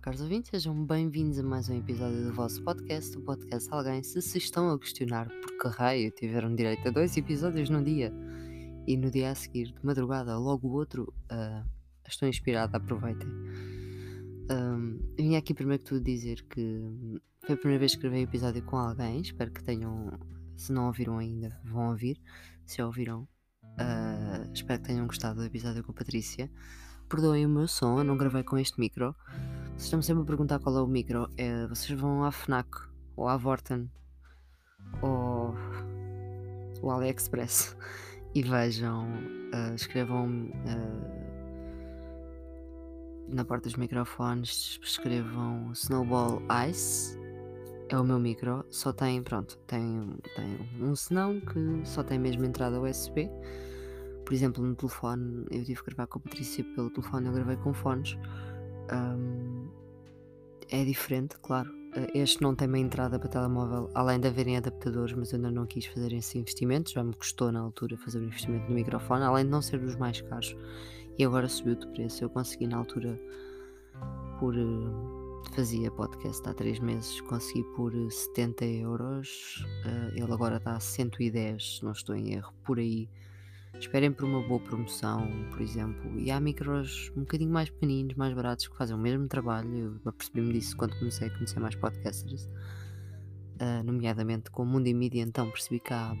caros ouvintes, sejam bem-vindos a mais um episódio do vosso podcast, o podcast Alguém. Se se estão a questionar por que raio tiveram direito a dois episódios no dia e no dia a seguir, de madrugada, logo o outro, uh, estou inspirada, aproveitem. Um, vim aqui primeiro que tudo dizer que foi a primeira vez que gravei episódio com alguém, espero que tenham, se não ouviram ainda, vão ouvir. Se ouviram, uh, espero que tenham gostado do episódio com a Patrícia. Perdoem o meu som, eu não gravei com este micro. Vocês estão sempre a perguntar qual é o micro. É, vocês vão à FNAC ou à Vorten ou o AliExpress e vejam, uh, escrevam uh, na parte dos microfones, escrevam Snowball Ice. É o meu micro, só tem, pronto, tem, tem um senão que só tem mesmo entrada USB. Por exemplo, no telefone, eu tive que gravar com a Patrícia pelo telefone, eu gravei com fones. Um, é diferente, claro. Este não tem uma entrada para telemóvel, além de haverem adaptadores, mas eu ainda não quis fazer esse investimento. Já me custou na altura fazer o investimento no microfone, além de não ser dos mais caros. E agora subiu de preço. Eu consegui na altura por. Fazia podcast há 3 meses, consegui por 70 euros. Ele agora está a 110, se não estou em erro, por aí. Esperem por uma boa promoção, por exemplo. E há micros um bocadinho mais pequeninos, mais baratos, que fazem o mesmo trabalho. Eu apercebi-me disso quando comecei a conhecer mais podcasters, uh, nomeadamente com o Mundo e Mídia. Então percebi que há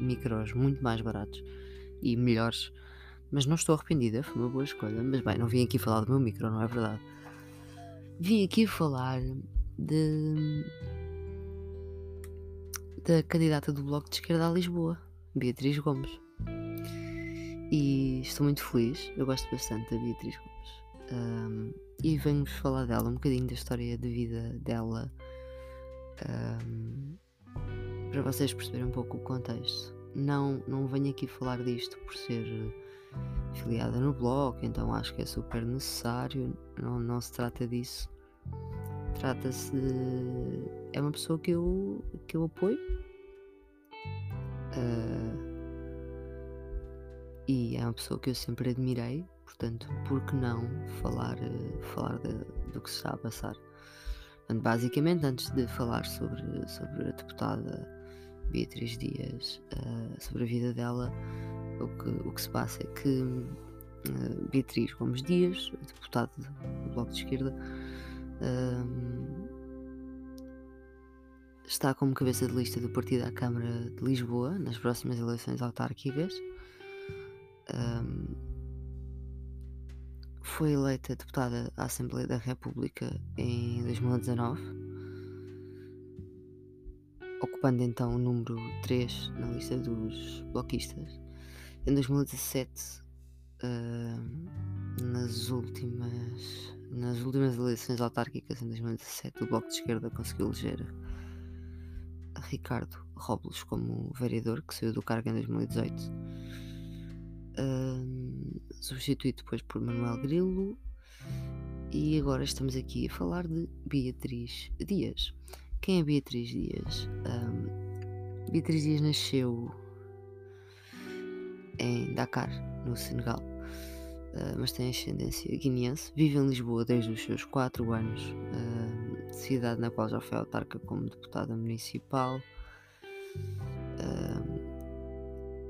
micros muito mais baratos e melhores. Mas não estou arrependida, foi uma boa escolha. Mas bem, não vim aqui falar do meu micro, não é verdade? Vim aqui falar de. da candidata do Bloco de Esquerda a Lisboa, Beatriz Gomes. E estou muito feliz, eu gosto bastante da Beatriz Gomes. Um, e venho-vos falar dela, um bocadinho da história de vida dela, um, para vocês perceberem um pouco o contexto. Não, não venho aqui falar disto por ser filiada no blog, então acho que é super necessário, não, não se trata disso. Trata-se de. É uma pessoa que eu, que eu apoio. Uh, e é uma pessoa que eu sempre admirei, portanto, por que não falar, eh, falar de, do que se está a passar? Portanto, basicamente, antes de falar sobre, sobre a deputada Beatriz Dias, uh, sobre a vida dela, o que, o que se passa é que uh, Beatriz Gomes Dias, deputada do Bloco de Esquerda, uh, está como cabeça de lista do partido à Câmara de Lisboa nas próximas eleições autárquicas um, foi eleita deputada à Assembleia da República em 2019, ocupando então o número 3 na lista dos bloquistas. Em 2017, uh, nas últimas nas últimas eleições autárquicas em 2017, o Bloco de Esquerda conseguiu eleger Ricardo Robles como vereador, que saiu do cargo em 2018 substituído depois por Manuel Grilo. E agora estamos aqui a falar de Beatriz Dias. Quem é Beatriz Dias? Um, Beatriz Dias nasceu em Dakar, no Senegal, uh, mas tem ascendência guineense. Vive em Lisboa desde os seus 4 anos, uh, cidade na qual já foi autarca como deputada municipal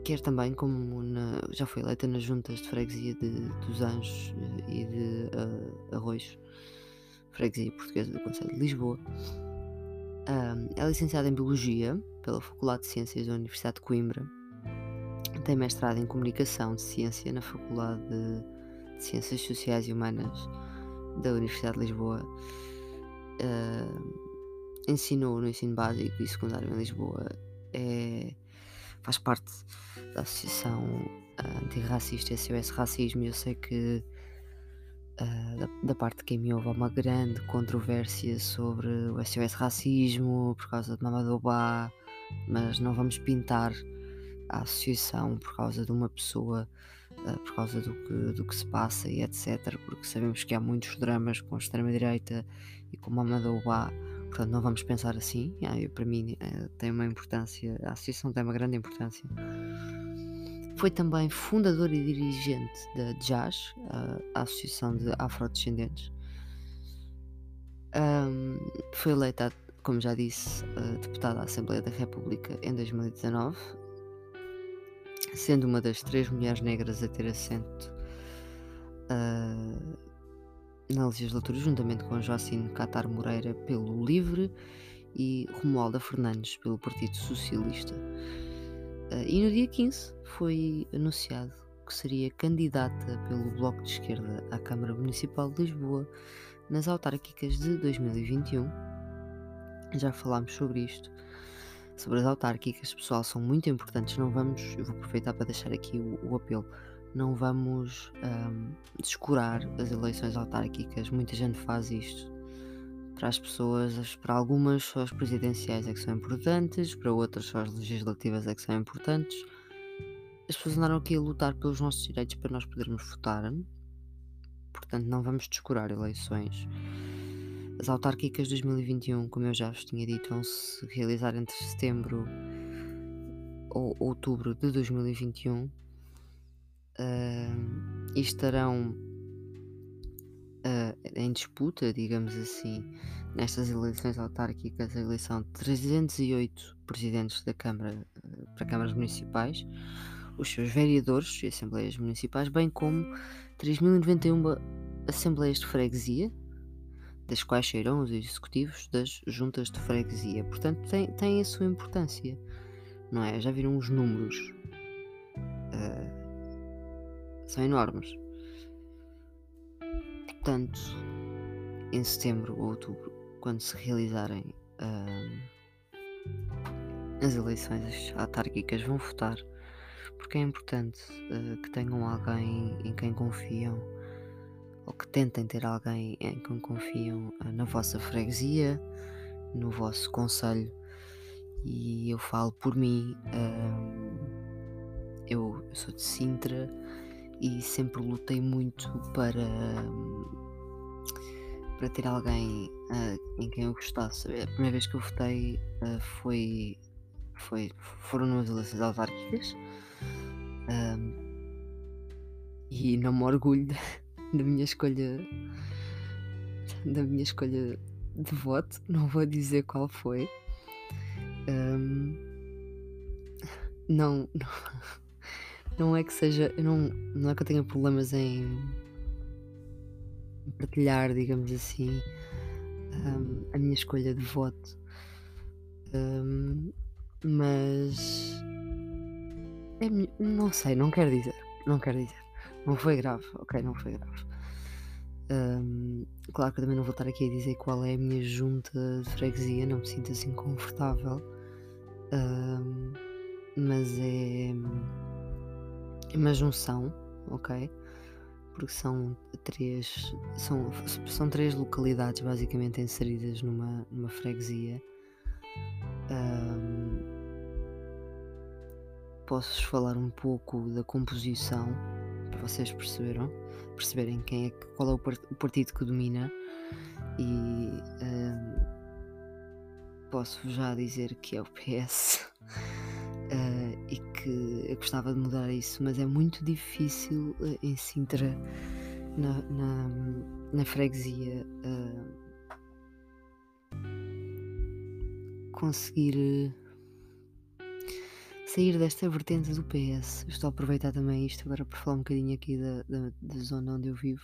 quer também como na, já foi eleita nas juntas de freguesia de, dos Anjos eh, e de uh, Arroios, freguesia portuguesa do Conselho de Lisboa. Um, é licenciada em Biologia pela Faculdade de Ciências da Universidade de Coimbra. Tem mestrado em Comunicação de Ciência na Faculdade de, de Ciências Sociais e Humanas da Universidade de Lisboa. Uh, ensinou no ensino básico e secundário em Lisboa. É, faz parte da Associação uh, Antirracista SOS Racismo eu sei que uh, da, da, parte de quem me ouve há uma grande controvérsia sobre o SOS Racismo por causa de Mamadou Ba, mas não vamos pintar a associação por causa de uma pessoa, uh, por causa do que, do que se passa e etc. Porque sabemos que há muitos dramas com a extrema-direita e com Mamadou Ba Portanto, não vamos pensar assim. Ah, para mim eh, tem uma importância, a associação tem uma grande importância. Foi também fundador e dirigente da JAS, a Associação de Afrodescendentes. Foi eleita, como já disse, deputada à Assembleia da República em 2019, sendo uma das três mulheres negras a ter assento uh, na legislatura, juntamente com Joacine Catar Moreira pelo LIVRE e Romualda Fernandes pelo Partido Socialista. Uh, e no dia 15 foi anunciado que seria candidata pelo Bloco de Esquerda à Câmara Municipal de Lisboa nas autárquicas de 2021. Já falámos sobre isto, sobre as autárquicas, pessoal, são muito importantes. Não vamos, eu vou aproveitar para deixar aqui o, o apelo. Não vamos um, descurar as eleições autárquicas. Muita gente faz isto para as pessoas, para algumas só as presidenciais é que são importantes, para outras só as legislativas é que são importantes. As pessoas andaram aqui a lutar pelos nossos direitos para nós podermos votar, portanto não vamos descurar eleições. As autárquicas 2021, como eu já vos tinha dito, vão se realizar entre setembro ou outubro de 2021 uh, e estarão uh, em disputa, digamos assim, nestas eleições autárquicas, a eleição de 308 presidentes da Câmara uh, para câmaras municipais, os seus vereadores e assembleias municipais, bem como 3.091 assembleias de freguesia, das quais serão os executivos das juntas de freguesia. Portanto, tem, tem a sua importância, não é? Já viram os números? Uh, são enormes. Portanto, em setembro ou outubro, quando se realizarem uh, as eleições autárquicas, vão votar, porque é importante uh, que tenham alguém em quem confiam ou que tentem ter alguém em quem confiam uh, na vossa freguesia, no vosso conselho. E eu falo por mim, eu sou de Sintra e sempre lutei muito para para ter alguém uh, em quem eu gostasse. A primeira vez que eu votei uh, foi, foi foram nas eleições autárquicas e não me orgulho da, da minha escolha da minha escolha de voto, não vou dizer qual foi. Um, não, não não é que seja. Não, não é que eu tenha problemas em partilhar, digamos assim, um, a minha escolha de voto. Um, mas. É, não sei, não quero dizer. Não quero dizer. Não foi grave, ok? Não foi grave. Um, claro que eu também não vou estar aqui a dizer qual é a minha junta de freguesia, não me sinto assim confortável. Um, mas é é uma junção, ok? Porque são três, são, são três localidades basicamente inseridas numa, numa freguesia. Um, Posso-vos falar um pouco da composição para vocês perceberam, perceberem quem é, qual é o, partido que domina e um, posso já dizer que é o PS. uh, e que eu gostava de mudar isso, mas é muito difícil uh, em Sintra, na, na, na freguesia, uh, conseguir sair desta vertente do PS. estou a aproveitar também isto agora para falar um bocadinho aqui da, da, da zona onde eu vivo.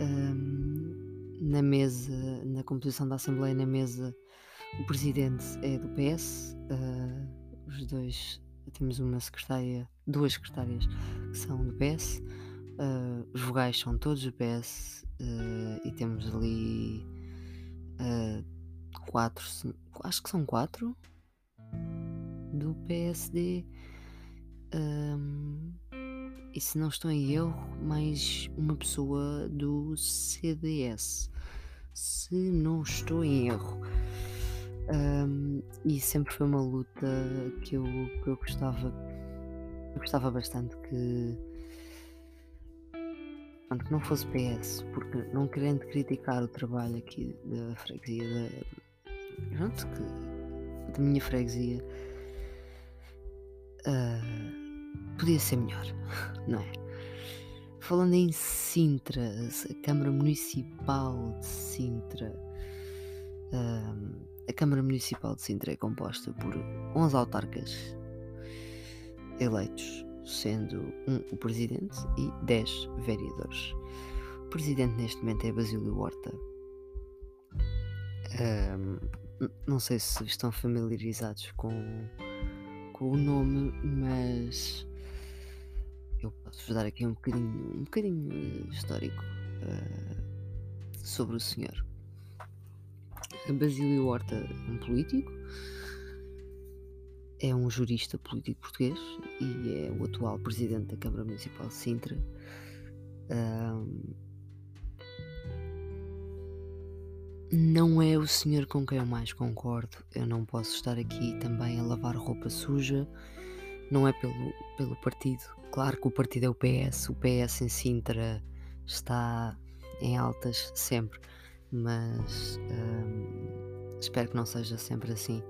Um, na mesa, na composição da Assembleia, na mesa, o presidente é do PS. Uh, os dois, temos uma secretária, duas secretárias que são do PS, uh, ah, os vogais são todos do PS uh, e temos ali uh, quatro, acho que são quatro do PSD. Um, e se não estou em erro, mais uma pessoa do CDS. Se não estou em erro. Um, e sempre foi uma luta que eu, que eu gostava. Eu gostava bastante que. Que não fosse PS, porque não querendo criticar o trabalho aqui da freguesia da. Que, da minha freguesia. Uh, podia ser melhor, não é? falando em Sintra, a Câmara Municipal de Sintra. A Câmara Municipal de Sintra é composta por 11 autarcas eleitos, sendo um o presidente e 10 vereadores. O presidente neste momento é Basílio Horta. Um, não sei se estão familiarizados com, com o nome, mas eu posso-vos dar aqui um bocadinho, um bocadinho histórico uh, sobre o senhor. Basílio Horta um político, é um jurista político português e é o atual presidente da Câmara Municipal de Sintra. Um, não é o senhor com quem eu mais concordo. Eu não posso estar aqui também a lavar roupa suja. Não é pelo, pelo partido. Claro que o partido é o PS. O PS em Sintra está em altas sempre. Mas hum, espero que não seja sempre assim.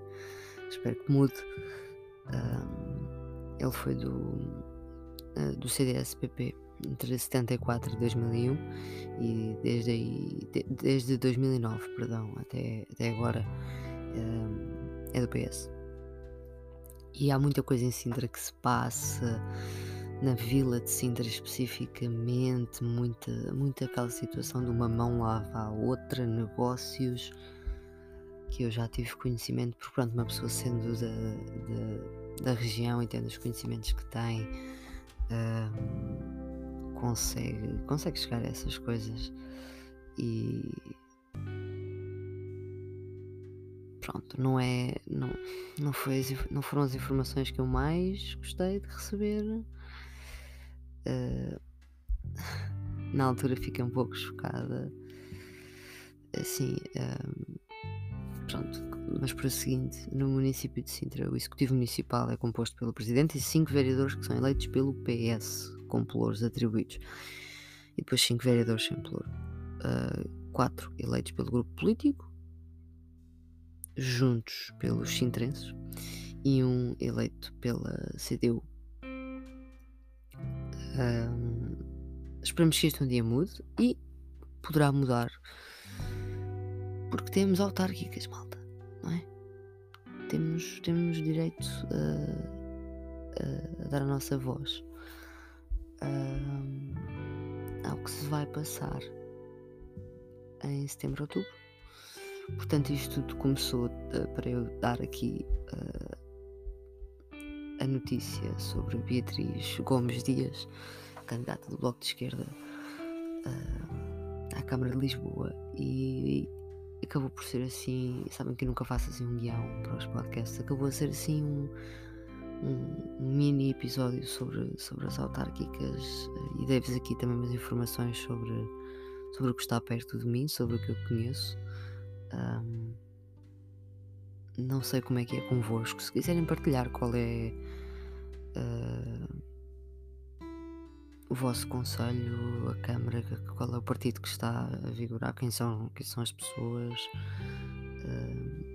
Espero que mude. Ele foi do, uh, do CDS-PP entre 74 e 2001 e desde aí, de, desde 2009, perdão, até, até agora é do PS. E há muita coisa em Sintra que se passa, na vila de Sintra especificamente, muita, muita aquela situação de uma mão lava a outra, negócios que eu já tive conhecimento, porque pronto, uma pessoa sendo da, da, da região e tendo os conhecimentos que tem. Um, consegue, consegue chegar a essas coisas e pronto, não é não, não, foi não foram as informações que eu mais gostei de receber uh, na altura fiquei um pouco chocada assim uh, pronto, mas por seguinte no município de Sintra o executivo municipal é composto pelo presidente e cinco vereadores que são eleitos pelo PS com pelouros atribuídos. E depois 5 vereadores sem pelouro. 4 uh, ah, eleitos pelo grupo político, juntos pelos sintrenses, e um eleito pela CDU. Um, esperamos que isto um dia mude e poderá mudar porque temos autárquicas, malta, não é? Temos, temos direito a, a dar a nossa voz uh, ao que se vai passar em setembro, outubro. Portanto, isto tudo começou uh, para eu dar aqui uh, a notícia sobre Beatriz Gomes Dias, candidata do Bloco de Esquerda à Câmara de Lisboa, e, e acabou por ser assim. Sabem que eu nunca faço assim um guião para os podcasts, acabou a ser assim um um, mini episódio sobre, sobre as autárquicas eh, e dei-vos aqui também umas informações sobre, sobre o que está perto de mim, sobre o que eu conheço. Um, não sei como é que é convosco. Se quiserem partilhar qual é uh, o vosso conselho, a Câmara, qual é o partido que está a vigorar, quem são, quem são as pessoas. Uh,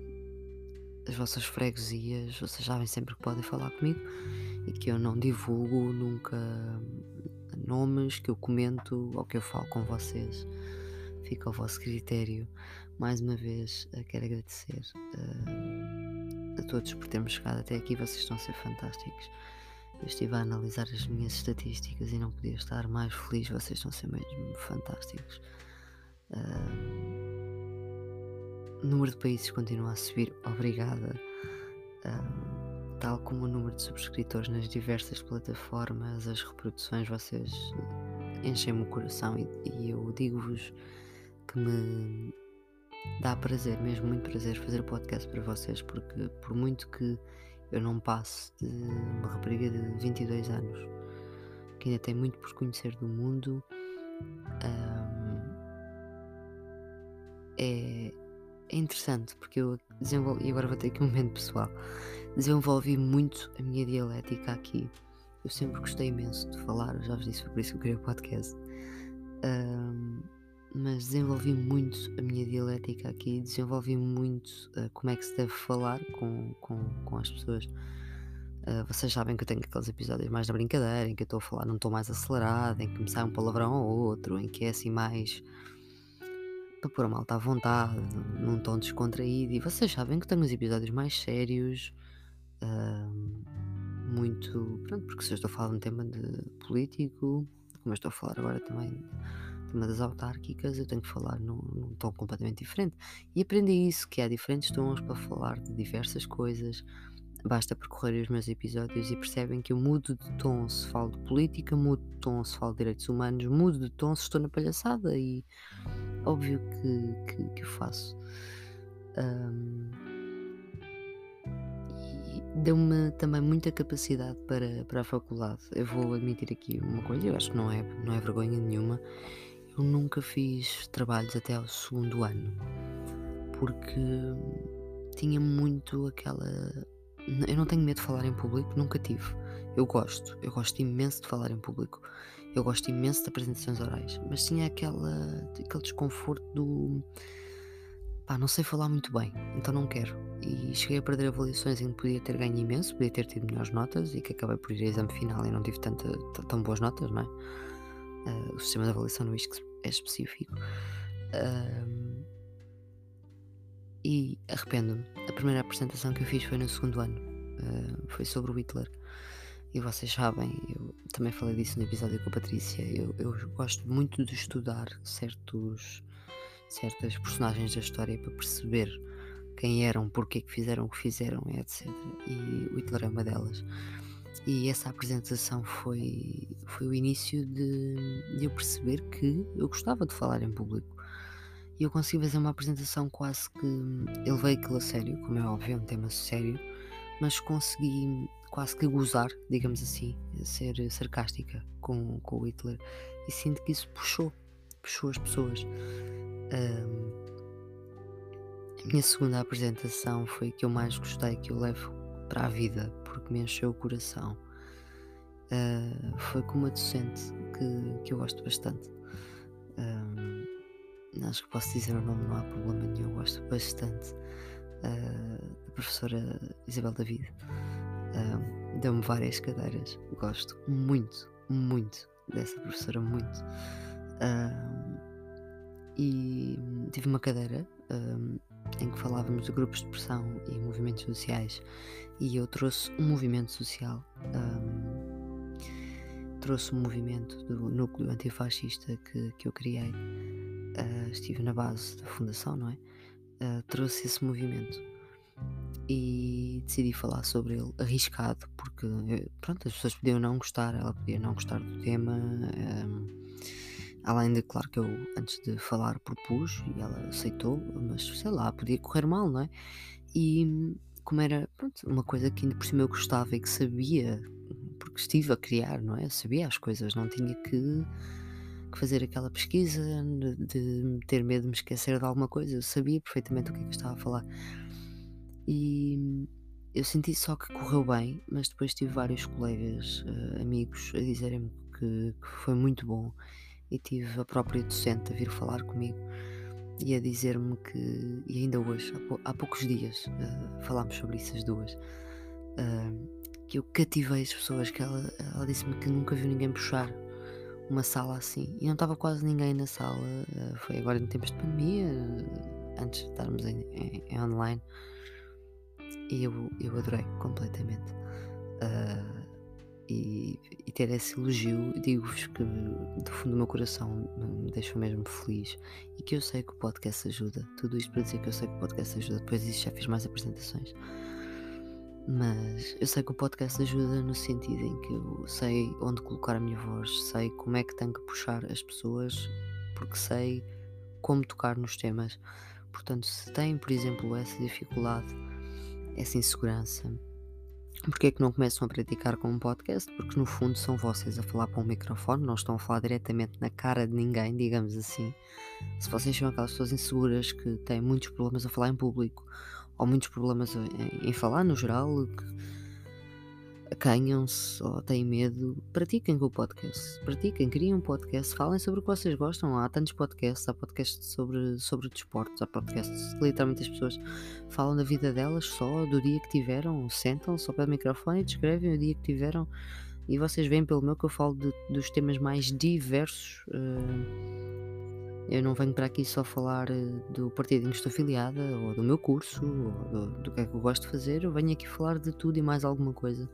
as vossas freguesias, vocês sabem sempre que podem falar comigo e que eu não divulgo nunca nomes, que eu comento ou que eu falo com vocês. Fica ao vosso critério. Mais uma vez, eh, quero agradecer uh, a todos por termos chegado até aqui. Vocês estão a ser fantásticos. Eu estive a analisar as minhas estatísticas e não podia estar mais feliz. Vocês estão a ser mesmo fantásticos. Uh, o número de países continua a subir, obrigada. Um, tal como o número de subscritores nas diversas plataformas, as reproduções, vocês enchem-me o coração e, e eu digo-vos que me dá prazer, mesmo muito prazer, fazer o podcast para vocês, porque por muito que eu não passe de uma rapariga de 22 anos, que ainda tem muito por conhecer do mundo, um, é, é interessante porque eu desenvolvi, e agora vou ter aqui um momento pessoal, desenvolvi muito a minha dialética aqui. Eu sempre gostei imenso de falar, já vos disse, foi por isso que eu criei o podcast. Um, mas desenvolvi muito a minha dialética aqui, desenvolvi muito uh, como é que se deve falar com, com, com as pessoas. Uh, vocês sabem que eu tenho aqueles episódios mais na brincadeira, em que eu estou a falar num tom mais acelerado, em que me sai um palavrão ou outro, em que é assim mais para pôr a malta à vontade, num tom descontraído. E vocês sabem que tenho os episódios mais sérios, uh, muito. Pronto, porque se eu estou a falar de um tema de político, como eu estou a falar agora também tema das autárquicas, eu tenho que falar num, num, tom completamente diferente. E aprendi isso, que há diferentes tons para falar de diversas coisas. Basta percorrer os meus episódios e percebem que eu mudo de tom se falo de política, mudo de tom se falo de direitos humanos, mudo de tom se estou na palhaçada e óbvio que, que, que o faço. Um, deu-me também muita capacidade para, para a faculdade. Eu vou admitir aqui uma coisa, eu acho que não é, não é vergonha nenhuma. Eu nunca fiz trabalhos até ao segundo ano, porque tinha muito aquela. Eu não tenho medo de falar em público, nunca tive. Eu gosto, eu gosto imenso de falar em público, eu gosto imenso de apresentações orais, mas tinha aquela, aquele desconforto do pá, não sei falar muito bem, então não quero. E cheguei a perder avaliações em que podia ter ganho imenso, podia ter tido melhores notas e que acabei por ir ao exame final e não tive tanta, tão boas notas, não é? Uh, o sistema de avaliação no ISC é específico. Uh, e arrependo-me. A primeira apresentação que eu fiz foi no segundo ano, uh, foi sobre o Hitler. E vocês sabem, eu também falei disso no episódio com a Patrícia. Eu, eu gosto muito de estudar certos certas personagens da história para perceber quem eram, porque que fizeram o que fizeram, etc. E o Hitler é uma delas. E essa apresentação foi, foi o início de, de eu perceber que eu gostava de falar em público. E eu consegui fazer uma apresentação quase que. Ele veio aquilo a sério, como é óbvio, é um tema sério, mas consegui quase que gozar, digamos assim, ser sarcástica com, com o Hitler. E sinto que isso puxou, puxou as pessoas. Um, a minha segunda apresentação foi que eu mais gostei, que eu levo para a vida, porque me encheu o coração. Uh, foi com uma docente que, que eu gosto bastante. Um, acho que posso dizer o nome, não há problema nenhum, eu gosto bastante. Uh, da professora Isabel David. Um, Deu-me várias cadeiras, gosto muito, muito dessa professora, muito. E tive uma cadeira em que falávamos de grupos de pressão e movimentos sociais e eu trouxe um movimento social um, trouxe um movimento do núcleo antifascista que, que eu criei uh, estive na base da fundação não é? Uh, trouxe esse movimento e decidi falar sobre ele arriscado porque pronto as pessoas podiam não gostar ela podia não gostar do tema um, Além de, claro, que eu antes de falar propus e ela aceitou, mas sei lá, podia correr mal, não é? E como era, pronto, uma coisa que ainda por cima eu gostava e que sabia, porque estive a criar, não é? Sabia as coisas, não tinha que, que fazer aquela pesquisa de, ter medo de me esquecer de alguma coisa, eu sabia perfeitamente o que é que estava a falar. E eu senti só que correu bem, mas depois tive vários colegas, uh, amigos, a dizerem-me que, que foi muito bom e tive a própria docente a vir falar comigo e a dizer-me que, e ainda hoje, há, há poucos dias, uh, falámos sobre isso as duas, uh, que eu cativei as pessoas, que ela, ela disse-me que nunca viu ninguém puxar uma sala assim e não estava quase ninguém na sala, uh, foi agora em tempos de pandemia, antes de estarmos em, em, em online, e eu, eu adorei completamente. Uh, e, e ter esse elogio, digo-vos que do fundo do meu coração me deixa mesmo feliz e que eu sei que o podcast ajuda. Tudo isto para dizer que eu sei que o podcast ajuda. Depois disso já fiz mais apresentações. Mas eu sei que o podcast ajuda no sentido em que eu sei onde colocar a minha voz, sei como é que tenho que puxar as pessoas, porque sei como tocar nos temas. Portanto, se têm, por exemplo, essa dificuldade, essa insegurança, Porquê é que não começam a praticar com um podcast? Porque no fundo são vocês a falar para um microfone, não estão a falar diretamente na cara de ninguém, digamos assim. Se vocês são aquelas pessoas inseguras que têm muitos problemas a falar em público, ou muitos problemas em, falar no geral, que acanham-se ou têm medo, pratiquem com o podcast. Pratiquem, criem um podcast, falem sobre o que vocês gostam. Há tantos podcasts, há podcasts sobre, sobre desportos, há podcasts literalmente as pessoas falam da vida delas só, do dia que tiveram, sentam-se ao pé do microfone e descrevem o dia que tiveram. E vocês veem pelo meu que eu falo de, dos temas mais diversos. Uh, eu não venho para aqui só falar uh, do partido em que estou afiliada, ou do meu curso, ou do, do que é que eu gosto de fazer. Eu venho aqui falar de tudo e mais alguma coisa.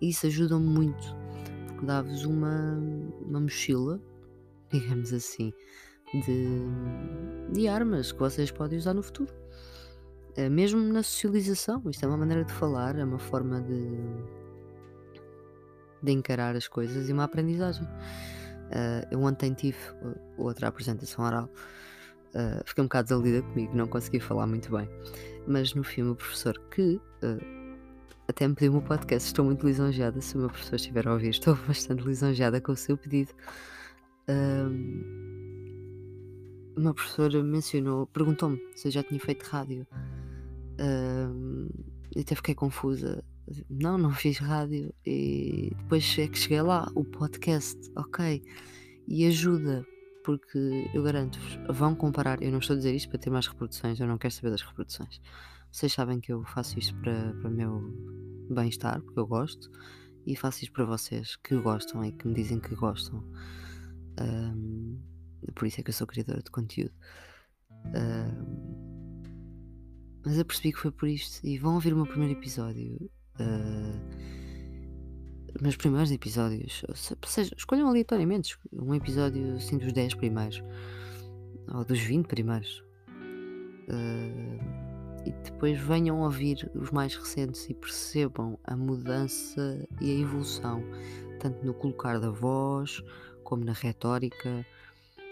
E isso ajuda muito, porque dá-vos uma, uma mochila, digamos assim, de, de armas que vocês podem usar no futuro. Uh, mesmo na socialização, isto é uma maneira de falar, é uma forma de de encarar as coisas e uma aprendizagem. Uh, eu ontem tive outra apresentação oral, uh, fiquei um bocado desalida comigo, não consegui falar muito bem, mas no fim, o professor, que uh, até me pediu o meu podcast, estou muito lisonjeada. Se o meu professor estiver a ouvir, estou bastante lisonjeada com o seu pedido. o meu professor mencionou, perguntou-me se eu já tinha feito rádio. Uh, e até fiquei confusa não, não fiz rádio. E depois é que cheguei lá, o podcast, ok. E ajuda, porque eu garanto-vos, vão comparar. Eu não estou a dizer isto para ter mais reproduções, eu não quero saber das reproduções. Vocês sabem que eu faço isto para, para o meu bem-estar, porque eu gosto, e faço isto para vocês que gostam e que me dizem que gostam. Um, por isso é que eu sou criadora de conteúdo. Um, mas eu percebi que foi por isto. E vão ouvir o meu primeiro episódio uh, meus primeiros episódios, seja, escolham aleatoriamente um episódio assim dos 10 primeiros ou dos 20 primeiros. Uh, e depois venham ouvir os mais recentes e percebam a mudança e a evolução, tanto no colocar da voz, como na retórica,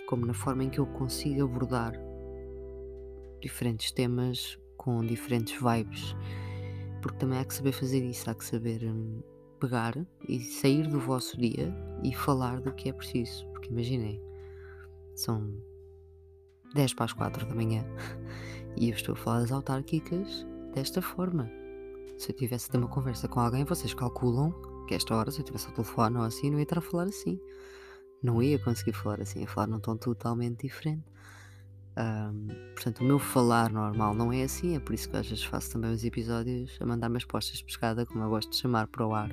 como na forma em que eu consigo abordar diferentes temas com diferentes vibes. Porque também há que saber fazer isso, há que saber hum, pegar e sair do vosso dia e falar do que é preciso. Porque imaginem, são 10 para as 4 da manhã e eu estou a falar das autárquicas desta forma. Se eu tivesse de uma conversa com alguém, vocês calculam que esta hora, se eu tivesse ao telefone ou assim, não ia estar a falar assim. Não ia conseguir falar assim, ia falar num tom totalmente diferente. Um, portanto, o meu falar normal não é assim, é por isso que às vezes faço também os episódios a mandar umas postas de pescada, como eu gosto de chamar, para o ar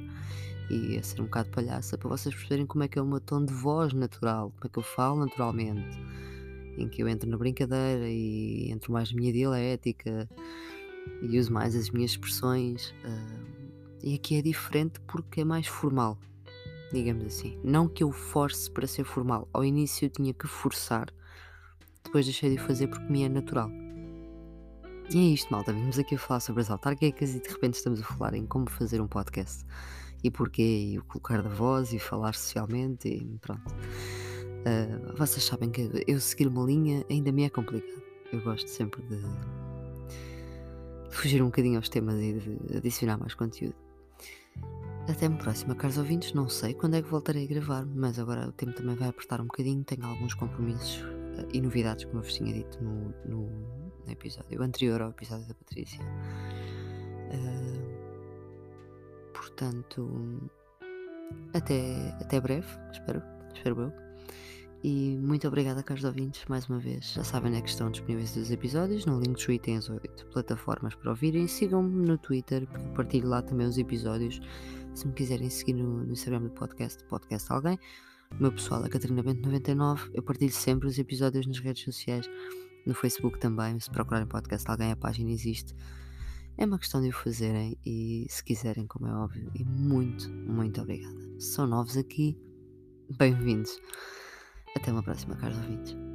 e a ser um bocado palhaça, para vocês perceberem como é que é o meu tom de voz natural, como é que eu falo naturalmente, em que eu entro na brincadeira e entro mais na minha dialética e uso mais as minhas expressões. E aqui é diferente porque é mais formal, digamos assim. Não que eu force para ser formal, ao início eu tinha que forçar depois deixei de o fazer porque me é natural. E é isto, malta. Vimos aqui a falar sobre as autárquicas e de repente estamos a falar em como fazer um podcast. E porquê, e o colocar da voz, e falar socialmente, e pronto. Uh, vocês sabem que eu seguir uma linha ainda me é complicado. Eu gosto sempre de, de fugir um bocadinho aos temas e de adicionar mais conteúdo. Até a próxima, caros ouvintes. Não sei quando é que voltarei a gravar, mas agora o tempo também vai apertar um bocadinho. Tenho alguns compromissos e novidades, como eu vos tinha dito no, no, no episódio anterior ao episódio da Patrícia. Uh, portanto, até, até breve, espero, espero eu. E muito obrigada, caros ouvintes, mais uma vez. Já sabem né, que estão disponíveis os episódios. No Linktree tem as oito plataformas para ouvirem. Sigam-me no Twitter, porque partilho lá também os episódios. Se me quiserem seguir no, no Instagram do podcast, podcast alguém, meu pessoal é Catarina Bento 99. Eu partilho sempre os episódios nas redes sociais, no Facebook também. Se procurarem podcast alguém, a página existe. É uma questão de o fazerem e se quiserem, como é óbvio. E muito, muito obrigada. São novos aqui, bem-vindos. Até uma próxima, caros ouvintes.